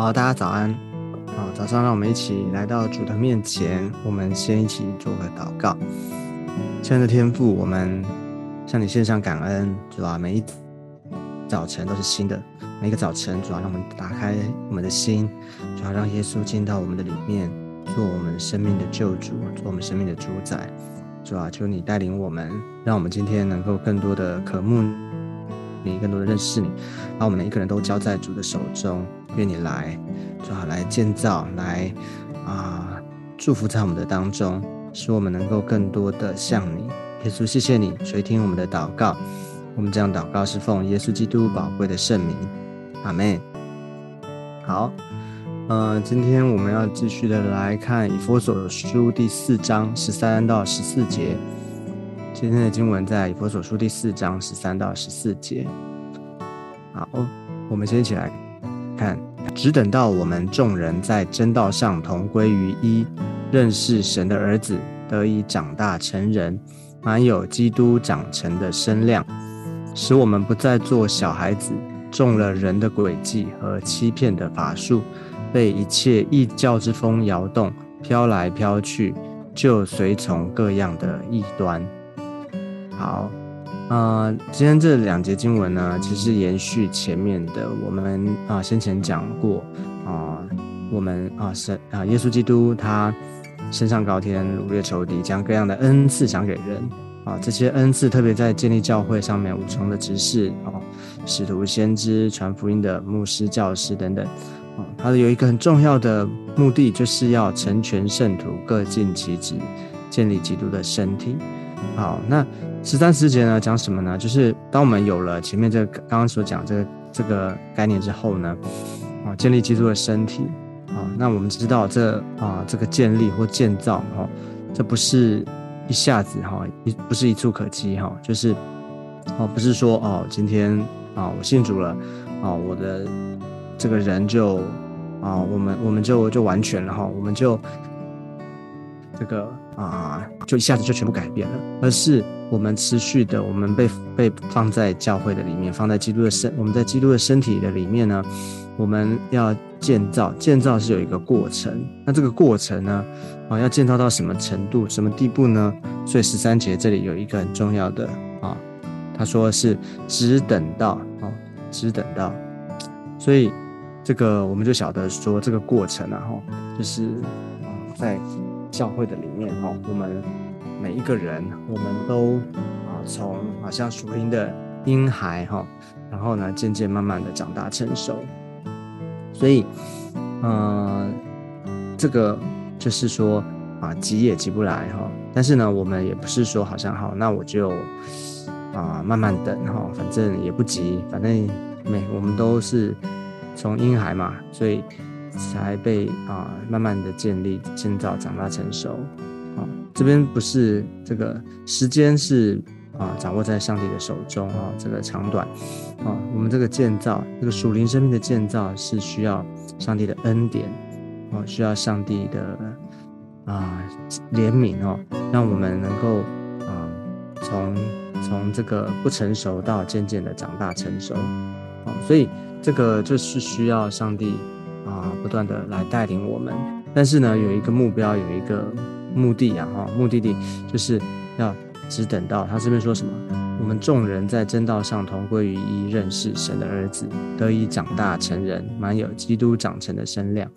好，大家早安。好，早上让我们一起来到主的面前，我们先一起做个祷告。亲爱的天父，我们向你献上感恩，主啊，每一早晨都是新的，每一个早晨，主啊，让我们打开我们的心，主啊，让耶稣进到我们的里面，做我们生命的救主，做我们生命的主宰。主啊，求你带领我们，让我们今天能够更多的渴慕你，更多的认识你，把我们每一个人都交在主的手中。愿你来，主啊，来建造，来啊，祝福在我们的当中，使我们能够更多的像你。耶稣，谢谢你垂听我们的祷告。我们这样祷告是奉耶稣基督宝贵的圣名，阿门。好，呃，今天我们要继续的来看以佛所书第四章十三到十四节。今天的经文在以佛所书第四章十三到十四节。好，我们先一起来看。只等到我们众人在真道上同归于一，认识神的儿子，得以长大成人，满有基督长成的身量，使我们不再做小孩子，中了人的诡计和欺骗的法术，被一切异教之风摇动，飘来飘去，就随从各样的异端。好。啊，今天这两节经文呢，其实延续前面的，我们啊先前讲过啊，我们啊神啊耶稣基督他升上高天，掳掠仇敌，将各样的恩赐赏给人啊，这些恩赐特别在建立教会上面五重的执事啊，使徒、先知、传福音的牧师、教师等等啊，它有一个很重要的目的，就是要成全圣徒，各尽其职，建立基督的身体。好，那。十三十节呢，讲什么呢？就是当我们有了前面这个刚刚所讲这个这个概念之后呢，啊，建立基督的身体，啊，那我们知道这啊这个建立或建造哈，这不是一下子哈，一不是一触可及哈，就是哦，不是说哦，今天啊我信主了，啊我的这个人就啊我们我们就就完全了哈，我们就这个啊就一下子就全部改变了，而是。我们持续的，我们被被放在教会的里面，放在基督的身，我们在基督的身体的里面呢。我们要建造，建造是有一个过程。那这个过程呢，啊，要建造到什么程度、什么地步呢？所以十三节这里有一个很重要的啊，他说是只等到啊，只等到。所以这个我们就晓得说，这个过程啊，哈，就是啊，在教会的里面哈，我们。每一个人，我们都啊，从好像属灵的婴孩哈，然后呢，渐渐慢慢的长大成熟。所以，嗯，这个就是说啊，急也急不来哈。但是呢，我们也不是说好像好，那我就啊慢慢等哈，反正也不急，反正每我们都是从婴孩嘛，所以才被啊慢慢的建立、建造、长大成熟。啊这边不是这个时间是啊，掌握在上帝的手中啊，这个长短啊，我们这个建造，这个属灵生命的建造是需要上帝的恩典哦，需要上帝的啊怜悯哦，让我们能够啊从从这个不成熟到渐渐的长大成熟啊，所以这个就是需要上帝啊不断的来带领我们，但是呢，有一个目标，有一个。目的呀，哈，目的地就是要只等到他这边说什么，我们众人在真道上同归于一，认识神的儿子，得以长大成人，满有基督长成的身量。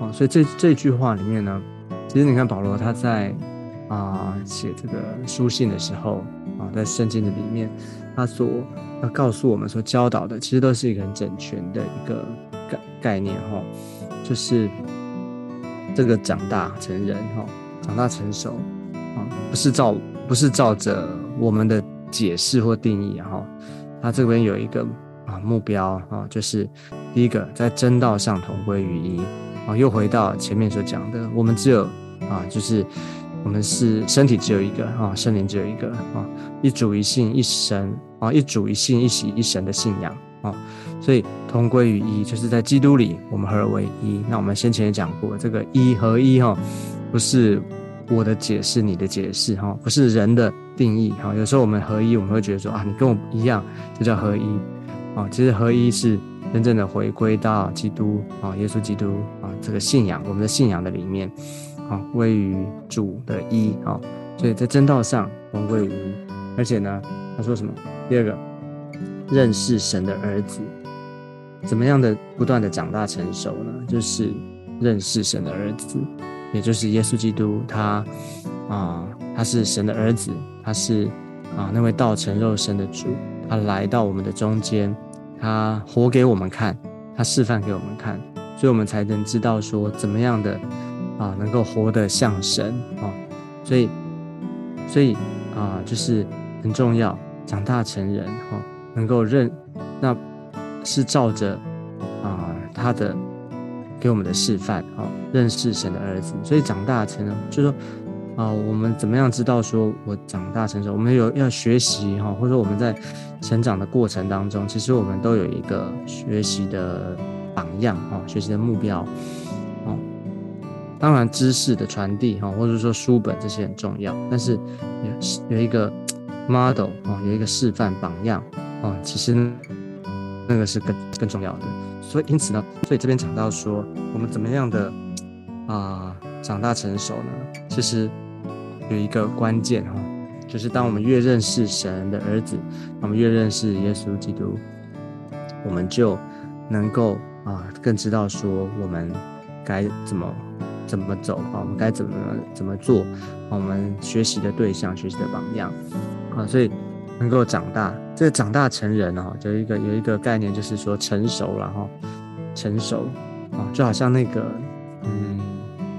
哦，所以这这句话里面呢，其实你看保罗他在啊写这个书信的时候啊，在圣经的里面，他所要告诉我们所教导的，其实都是一个很整全的一个概概念哈，就是这个长大成人哈。长大成熟啊，不是照不是照着我们的解释或定义哈，他这边有一个啊目标啊，就是第一个在真道上同归于一啊，又回到前面所讲的，我们只有啊，就是我们是身体只有一个啊，圣灵只有一个啊，一主一信一神啊，一主一信一喜一神的信仰啊，所以同归于一，就是在基督里我们合而为一。那我们先前也讲过，这个一合一哈。不是我的解释，你的解释哈，不是人的定义哈。有时候我们合一，我们会觉得说啊，你跟我一样，就叫合一啊，其实合一是真正的回归到基督啊，耶稣基督啊这个信仰，我们的信仰的里面啊，归于主的一啊，所以在真道上同归于一，而且呢，他说什么？第二个，认识神的儿子，怎么样的不断的长大成熟呢？就是认识神的儿子，也就是耶稣基督，他啊，他是神的儿子，他是啊那位道成肉身的主，他来到我们的中间。他活给我们看，他示范给我们看，所以我们才能知道说怎么样的啊，能够活得像神啊。所以，所以啊，就是很重要，长大成人哈，能够认，那是照着啊他的给我们的示范啊，认识神的儿子。所以长大成人，就说。啊，我们怎么样知道说我长大成熟？我们有要学习哈，或者说我们在成长的过程当中，其实我们都有一个学习的榜样哈，学习的目标哦。当然，知识的传递哈，或者说书本这些很重要，但是有有一个 model 啊，有一个示范榜样啊，其实那个是更更重要的。所以因此呢，所以这边讲到说，我们怎么样的啊长大成熟呢？其实。有一个关键哈，就是当我们越认识神的儿子，我们越认识耶稣基督，我们就能够啊更知道说我们该怎么怎么走啊，我们该怎么怎么做，我们学习的对象、学习的榜样啊，所以能够长大。这个长大成人哦，就一个有一个概念，就是说成熟了哈，成熟啊，就好像那个嗯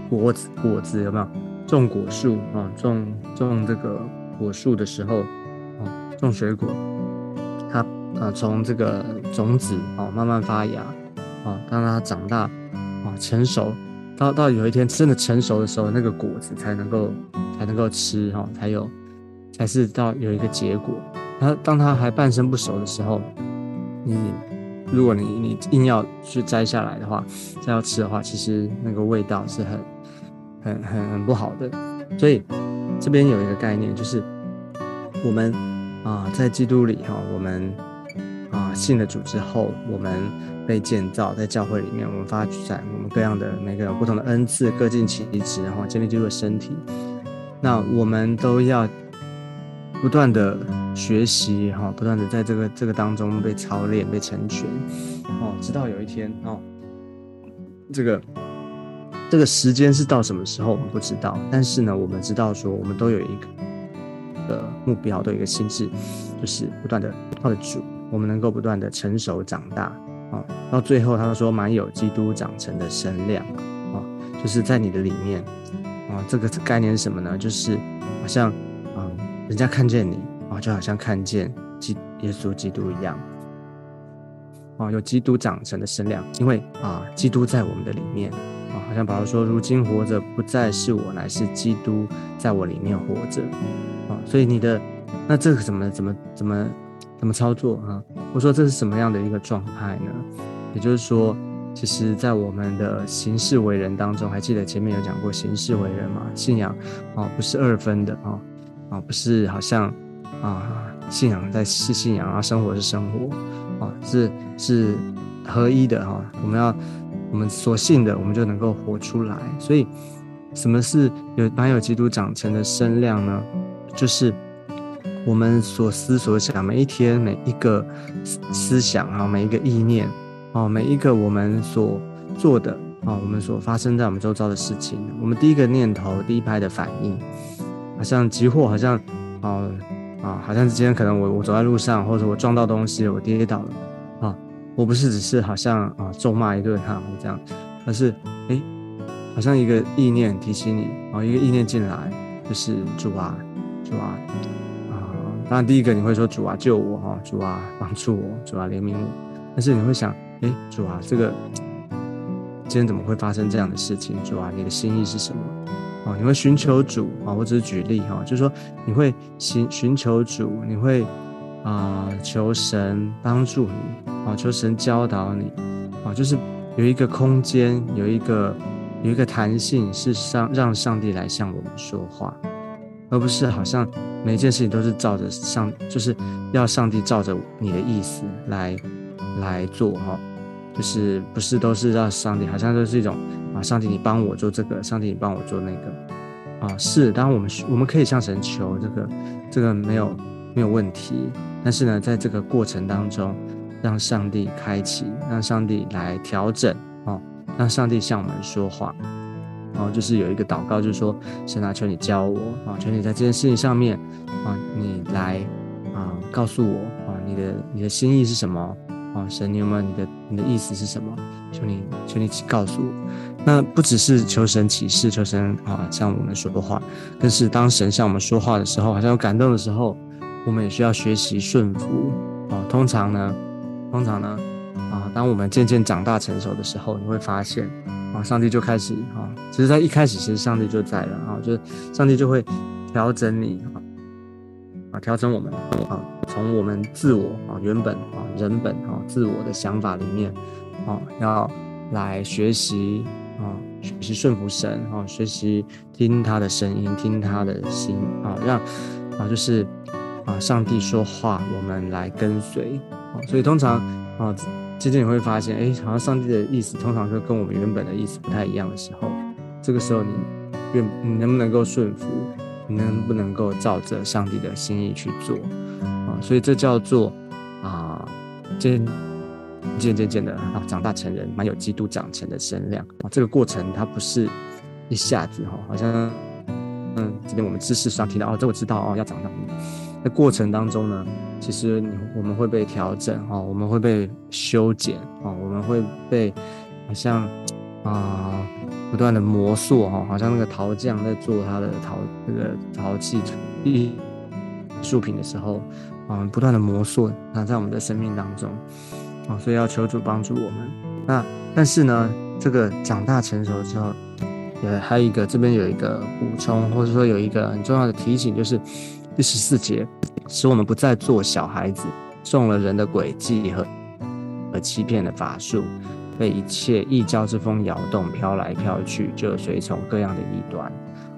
果子果子有没有？种果树啊，种种这个果树的时候，啊，种水果，它啊从这个种子啊慢慢发芽，啊，当它长大啊成熟，到到有一天真的成熟的时候，那个果子才能够才能够吃哈，才有才是到有一个结果。它当它还半生不熟的时候，你如果你你硬要去摘下来的话，再要吃的话，其实那个味道是很。很很很不好的，所以这边有一个概念，就是我们啊在基督里哈，我们啊信了主之后，我们被建造在教会里面，我们发展我们各样的每个不同的恩赐，各尽其职，然后建立基督的身体。那我们都要不断的学习哈，不断的在这个这个当中被操练、被成全哦，直到有一天哦，这个。这个时间是到什么时候，我们不知道。但是呢，我们知道说，我们都有一个的目标，都有一个心智，就是不断的靠着主，我们能够不断的成熟长大啊。到最后，他说满有基督长成的身量啊，就是在你的里面啊。这个概念是什么呢？就是好像，人家看见你啊，就好像看见基耶稣基督一样啊，有基督长成的身量，因为啊，基督在我们的里面啊。好像保罗说：“如今活着不再是我，乃是基督在我里面活着。”啊，所以你的那这个怎么怎么怎么怎么操作啊？我说这是什么样的一个状态呢？也就是说，其实，在我们的行事为人当中，还记得前面有讲过行事为人嘛？信仰啊，不是二分的啊啊，不是好像啊，信仰在是信仰啊，生活是生活啊，是是合一的哈。我们要。我们所信的，我们就能够活出来。所以，什么是有满有基督长成的身量呢？就是我们所思所想，每一天每一个思想啊，每一个意念啊，每一个我们所做的啊，我们所发生在我们周遭的事情，我们第一个念头、第一拍的反应，好像急祸，好像啊啊，好像今天可能我我走在路上，或者我撞到东西，我跌倒了。啊我不是只是好像啊咒骂一顿哈这样，而是哎，好像一个意念提醒你啊，一个意念进来就是主啊主啊啊，当然第一个你会说主啊救我哈，主啊帮助我，主啊怜悯我，但是你会想哎主啊这个今天怎么会发生这样的事情？主啊你的心意是什么？啊你会寻求主啊，我只是举例哈，就是说你会寻寻求主，你会。啊，求神帮助你啊，求神教导你啊，就是有一个空间，有一个有一个弹性，是上让上帝来向我们说话，而不是好像每件事情都是照着上，就是要上帝照着你的意思来来做哈，就是不是都是让上帝，好像都是一种啊，上帝你帮我做这个，上帝你帮我做那个啊，是，当然我们我们可以向神求这个，这个没有没有问题，但是呢，在这个过程当中，让上帝开启，让上帝来调整哦，让上帝向我们说话。哦，就是有一个祷告，就是说，神啊，求你教我啊，求你在这件事情上面啊，你来啊，告诉我啊，你的你的心意是什么啊？神，你有没有你的你的意思是什么？求你求你告诉我。那不只是求神启示，求神啊向我们说的话，更是当神向我们说话的时候，好像有感动的时候，我们也需要学习顺服啊。通常呢，通常呢啊，当我们渐渐长大成熟的时候，你会发现。啊，上帝就开始啊，其实，在一开始，其实上帝就在了啊，就是上帝就会调整你啊，啊，调整我们啊，从我们自我啊，原本啊，人本哦，自我的想法里面啊，要来学习啊，学习顺服神哦，学习听他的声音，听他的心啊，让啊，就是啊，上帝说话，我们来跟随啊，所以通常啊。渐渐你会发现，哎，好像上帝的意思通常是跟我们原本的意思不太一样的时候，这个时候你愿你能不能够顺服，你能不能够照着上帝的心意去做啊？所以这叫做渐渐渐渐的啊长大成人，蛮有基督长成的身量啊。这个过程它不是一下子哈，好像嗯，今天我们知识上提到哦，这我知道哦，要长大。在过程当中呢。其实你我们会被调整哦，我们会被修剪哦，我们会被好像啊不断的磨塑哈，好像那个陶匠在做他的陶那个陶器艺术品的时候啊，不断的磨塑那，在我们的生命当中啊，所以要求主帮助我们。那但是呢，这个长大成熟之后，也还有一个这边有一个补充，或者说有一个很重要的提醒，就是第十四节。使我们不再做小孩子，中了人的诡计和和欺骗的法术，被一切异教之风摇动，飘来飘去，就随从各样的异端。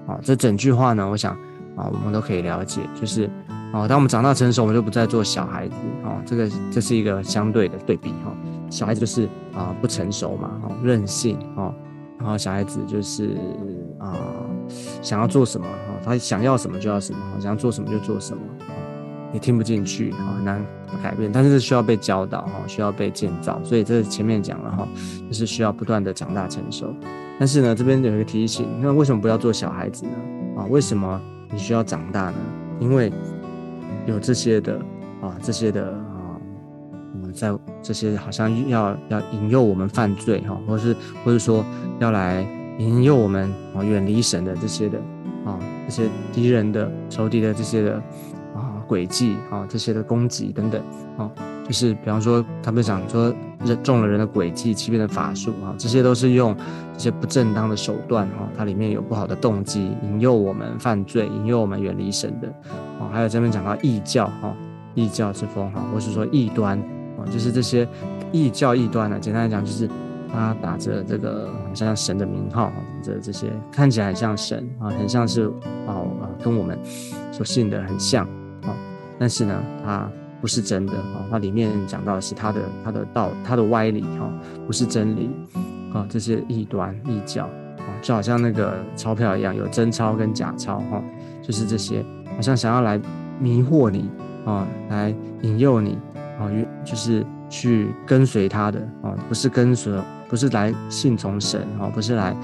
啊，这整句话呢，我想啊，我们都可以了解，就是哦，当我们长大成熟，我们就不再做小孩子。啊，这个这是一个相对的对比。哈，小孩子就是啊不成熟嘛，哦，任性。哦，然后小孩子就是啊想要做什么，哈，他想要什么就要什么，想要做什么就做什么。你听不进去，哦很难改变，但是是需要被教导哈，需要被建造，所以这前面讲了哈，就是需要不断的长大成熟。但是呢，这边有一个提醒，那为什么不要做小孩子呢？啊，为什么你需要长大呢？因为有这些的啊，这些的啊，我们在这些好像要要引诱我们犯罪哈，或是或者说要来引诱我们啊远离神的这些的啊，这些敌人的仇敌的这些的啊。诡计啊，这些的攻击等等啊，就是比方说，他们想说人中了人的诡计、欺骗的法术啊，这些都是用这些不正当的手段哈，它里面有不好的动机，引诱我们犯罪，引诱我们远离神的啊。还有这边讲到异教哈，异教之风哈，或是说异端啊，就是这些异教异端呢，简单来讲就是他打着这个好像神的名号，这这些看起来很像神啊，很像是哦跟我们所信的很像啊。但是呢，它不是真的啊！它里面讲到的是它的它的道，它的歪理哈，不是真理啊！这些异端异教啊，就好像那个钞票一样，有真钞跟假钞哈，就是这些好像想要来迷惑你啊，来引诱你啊，就是去跟随他的啊，不是跟随，不是来信从神啊，不是来。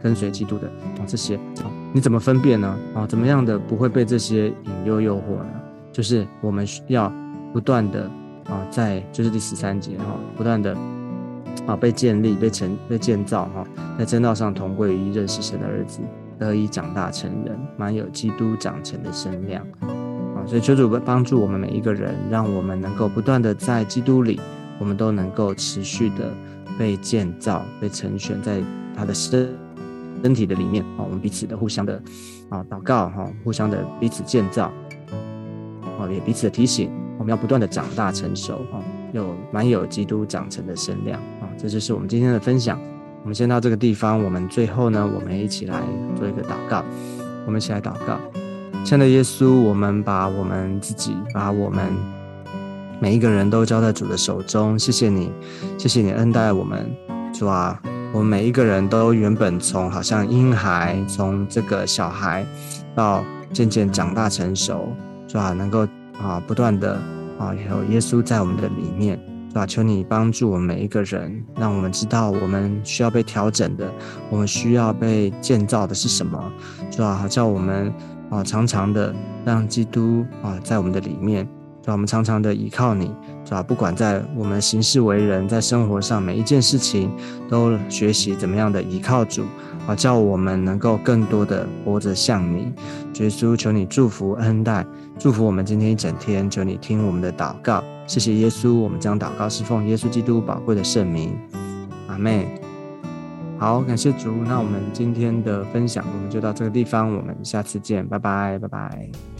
跟随基督的啊，这些啊，你怎么分辨呢？啊，怎么样的不会被这些引诱诱惑呢？就是我们需要不断的啊，在就是第十三节哈，不断的啊被建立、被成、被建造哈，在正道上同归于一认识神的儿子，得以长大成人，满有基督长成的身量啊。所以求主帮助我们每一个人，让我们能够不断的在基督里，我们都能够持续的被建造、被成全在他的身。身体的里面啊，我们彼此的互相的啊祷告哈，互相的彼此建造哦，也彼此的提醒，我们要不断的长大成熟啊，有蛮有基督长成的身量啊，这就是我们今天的分享。我们先到这个地方，我们最后呢，我们一起来做一个祷告，我们一起来祷告，亲爱的耶稣，我们把我们自己，把我们每一个人都交在主的手中。谢谢你，谢谢你恩待我们，主啊，我们每一个人都原本从好像婴孩，从这个小孩，到渐渐长大成熟，主啊，能够啊不断的啊有耶稣在我们的里面。主啊，求你帮助我们每一个人，让我们知道我们需要被调整的，我们需要被建造的是什么。主啊，叫我们啊，常常的让基督啊在我们的里面。主啊，我们常常的依靠你。主啊，不管在我们行事为人，在生活上每一件事情，都学习怎么样的依靠主好，叫我们能够更多的活着像你。耶稣，求你祝福恩待，祝福我们今天一整天。求你听我们的祷告。谢谢耶稣，我们将祷告是奉耶稣基督宝贵的圣名，阿妹。好，感谢主。那我们今天的分享，我们就到这个地方，我们下次见，拜拜，拜拜。